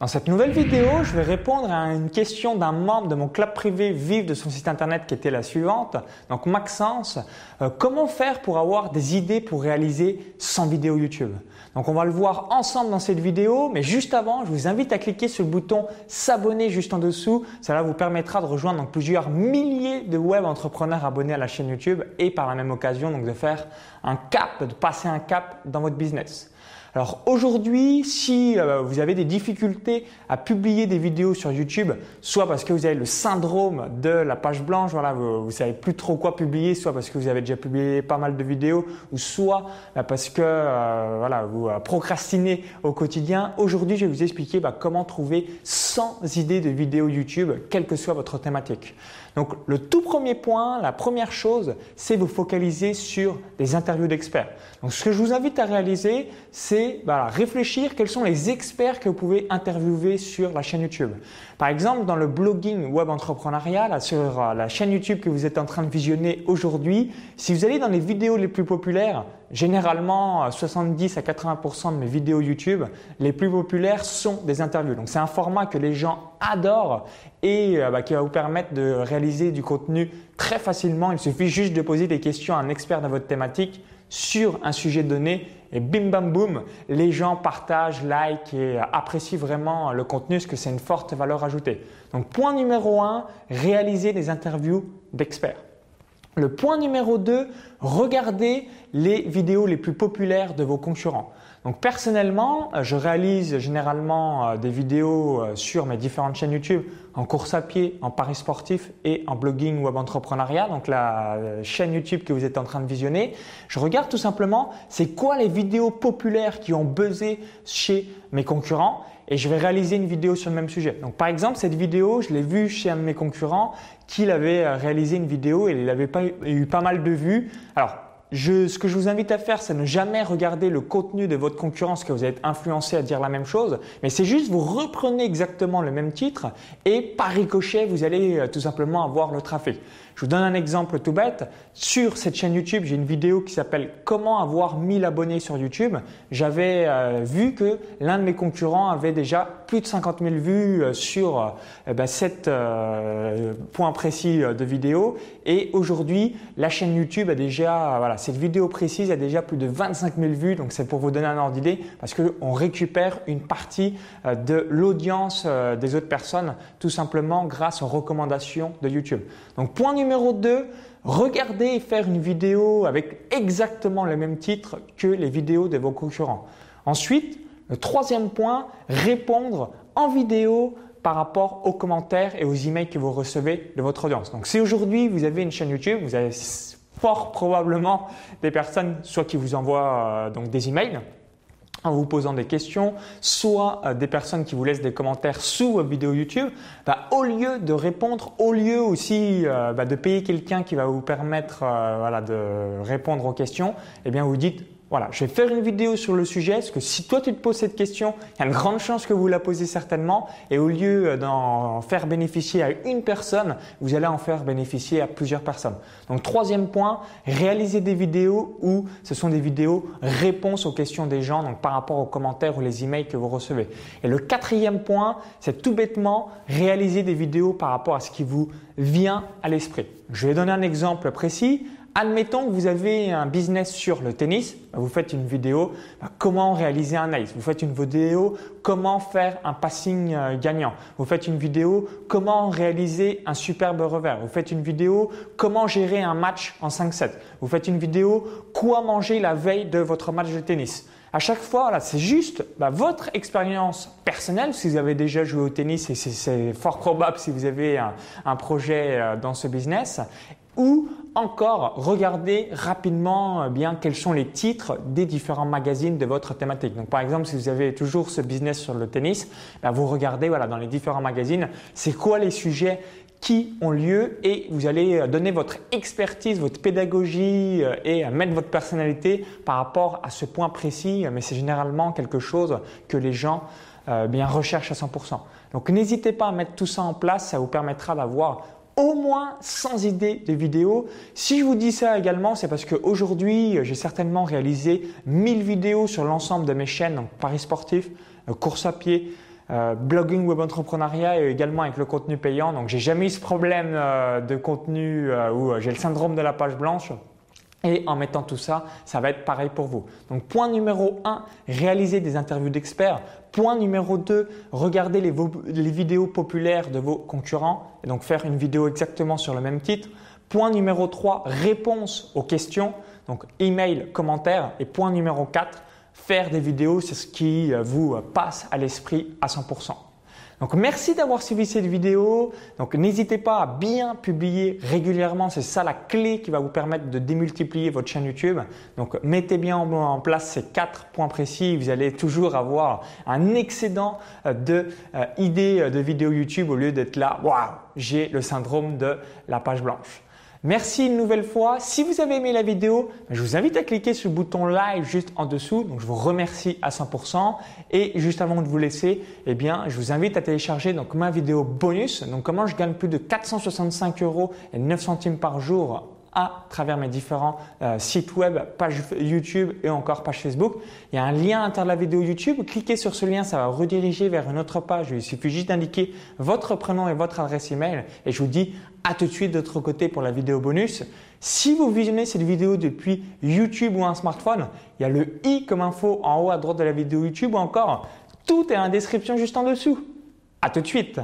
Dans cette nouvelle vidéo, je vais répondre à une question d'un membre de mon club privé Vive de son site internet qui était la suivante. Donc Maxence, euh, comment faire pour avoir des idées pour réaliser 100 vidéos YouTube? Donc on va le voir ensemble dans cette vidéo, mais juste avant, je vous invite à cliquer sur le bouton s'abonner juste en dessous. Cela vous permettra de rejoindre plusieurs milliers de web entrepreneurs abonnés à la chaîne YouTube et par la même occasion donc de faire un cap, de passer un cap dans votre business. Alors aujourd'hui, si euh, vous avez des difficultés à publier des vidéos sur YouTube, soit parce que vous avez le syndrome de la page blanche, voilà, vous, ne savez plus trop quoi publier, soit parce que vous avez déjà publié pas mal de vidéos, ou soit bah, parce que euh, voilà, vous euh, procrastinez au quotidien. Aujourd'hui, je vais vous expliquer bah, comment trouver 100 idées de vidéos YouTube, quelle que soit votre thématique. Donc le tout premier point, la première chose, c'est vous focaliser sur des interviews d'experts. Donc ce que je vous invite à réaliser, c'est réfléchir quels sont les experts que vous pouvez interviewer sur la chaîne YouTube. Par exemple, dans le blogging web entrepreneurial, sur euh, la chaîne YouTube que vous êtes en train de visionner aujourd'hui, si vous allez dans les vidéos les plus populaires, généralement 70 à 80% de mes vidéos YouTube, les plus populaires sont des interviews. Donc c'est un format que les gens adorent et euh, bah, qui va vous permettre de réaliser du contenu très facilement. Il suffit juste de poser des questions à un expert dans votre thématique sur un sujet donné et bim bam boum, les gens partagent, like et apprécient vraiment le contenu parce que c'est une forte valeur ajoutée. Donc point numéro un, réaliser des interviews d'experts. Le point numéro 2, regardez les vidéos les plus populaires de vos concurrents. Donc personnellement, euh, je réalise généralement euh, des vidéos euh, sur mes différentes chaînes YouTube en course à pied, en paris sportif et en blogging web entrepreneuriat, donc la chaîne YouTube que vous êtes en train de visionner. Je regarde tout simplement c'est quoi les vidéos populaires qui ont buzzé chez mes concurrents et je vais réaliser une vidéo sur le même sujet. Donc par exemple, cette vidéo, je l'ai vue chez un de mes concurrents qu'il avait réalisé une vidéo et il avait pas eu pas mal de vues. Alors ce que je vous invite à faire, c'est ne jamais regarder le contenu de votre concurrence que vous êtes influencé à dire la même chose, mais c'est juste vous reprenez exactement le même titre et par ricochet, vous allez euh, tout simplement avoir le trafic. Je vous donne un exemple tout bête. Sur cette chaîne YouTube, j'ai une vidéo qui s'appelle Comment avoir 1000 abonnés sur YouTube. J'avais euh, vu que l'un de mes concurrents avait déjà plus de 50 000 vues euh, sur euh, ben, cet point précis de vidéo. Et aujourd'hui, la chaîne YouTube a déjà, cette vidéo précise a déjà plus de 25 000 vues. Donc c'est pour vous donner un ordre d'idée parce qu'on récupère une partie de l'audience des autres personnes tout simplement grâce aux recommandations de YouTube. Donc point numéro 2, regardez et faire une vidéo avec exactement le même titre que les vidéos de vos concurrents. Ensuite, le troisième point, répondre en vidéo par rapport aux commentaires et aux emails que vous recevez de votre audience. Donc si aujourd'hui vous avez une chaîne YouTube, vous avez fort probablement des personnes soit qui vous envoient euh, donc des emails en vous posant des questions, soit euh, des personnes qui vous laissent des commentaires sous vos vidéos YouTube, bah, au lieu de répondre, au lieu aussi euh, bah, de payer quelqu'un qui va vous permettre voilà, de répondre aux questions, eh bien vous dites voilà, je vais faire une vidéo sur le sujet, parce que si toi tu te poses cette question, il y a une grande chance que vous la posez certainement, et au lieu d'en faire bénéficier à une personne, vous allez en faire bénéficier à plusieurs personnes. Donc troisième point, réaliser des vidéos où ce sont des vidéos réponses aux questions des gens, donc par rapport aux commentaires ou les emails que vous recevez. Et le quatrième point, c'est tout bêtement réaliser des vidéos par rapport à ce qui vous vient à l'esprit. Je vais donner un exemple précis. Admettons que vous avez un business sur le tennis, vous faites une vidéo bah, comment réaliser un ace, vous faites une vidéo comment faire un passing euh, gagnant, vous faites une vidéo comment réaliser un superbe revers, vous faites une vidéo comment gérer un match en 5-7, vous faites une vidéo quoi manger la veille de votre match de tennis. À chaque fois, c'est juste bah, votre expérience personnelle, si vous avez déjà joué au tennis et c'est fort probable si vous avez un, un projet euh, dans ce business, ou encore regarder rapidement euh, bien quels sont les titres des différents magazines de votre thématique. Donc par exemple, si vous avez toujours ce business sur le tennis, ben, vous regardez voilà dans les différents magazines, c'est quoi les sujets qui ont lieu et vous allez euh, donner votre expertise, votre pédagogie euh, et mettre votre personnalité par rapport à ce point précis, mais c'est généralement quelque chose que les gens bien recherchent à 100%. Donc n'hésitez pas à mettre tout ça en place, ça vous permettra d'avoir au moins 100 idées de vidéos. Si je vous dis ça également, c'est parce qu'aujourd'hui, j'ai certainement réalisé 1000 vidéos sur l'ensemble de mes chaînes, donc Paris sportif, euh, course à pied, euh, blogging web entrepreneuriat et également avec le contenu payant. Donc j'ai jamais eu ce problème euh, de contenu où j'ai le syndrome de la page blanche. Et en mettant tout ça, ça va être pareil pour vous. Donc point numéro 1, réaliser des interviews d'experts. Point numéro 2, regardez les, vidéos populaires de vos concurrents et donc faire une vidéo exactement sur le même titre. Point numéro 3, réponse aux questions. Donc email, commentaire. Et point numéro 4, faire des vidéos, c'est ce qui vous passe à l'esprit à 100%. Donc merci d'avoir suivi cette vidéo. Donc n'hésitez pas à bien publier régulièrement, c'est ça la clé qui va vous permettre de démultiplier votre chaîne YouTube. Donc mettez bien en place ces quatre points précis, vous allez toujours avoir un excédent euh, de euh, idées de vidéos YouTube au lieu d'être là, waouh, j'ai le syndrome de la page blanche. Merci une nouvelle fois. Si vous avez aimé la vidéo, je vous invite à cliquer sur le bouton like juste en dessous. Donc je vous remercie à 100%. Et juste avant de vous laisser, eh bien, je vous invite à télécharger donc ma vidéo bonus. Donc comment je gagne plus de 465 euros et 9 centimes par jour à travers mes différents euh, sites web, pages YouTube et encore page Facebook. Il y a un lien à l'intérieur de la vidéo YouTube. Cliquez sur ce lien, ça va rediriger vers une autre page. Il suffit juste d'indiquer votre prénom et votre adresse email. Et je vous dis à tout de suite de l'autre côté pour la vidéo bonus. Si vous visionnez cette vidéo depuis YouTube ou un smartphone, il y a le i comme info en haut à droite de la vidéo YouTube ou encore tout est en description juste en dessous. À tout de suite.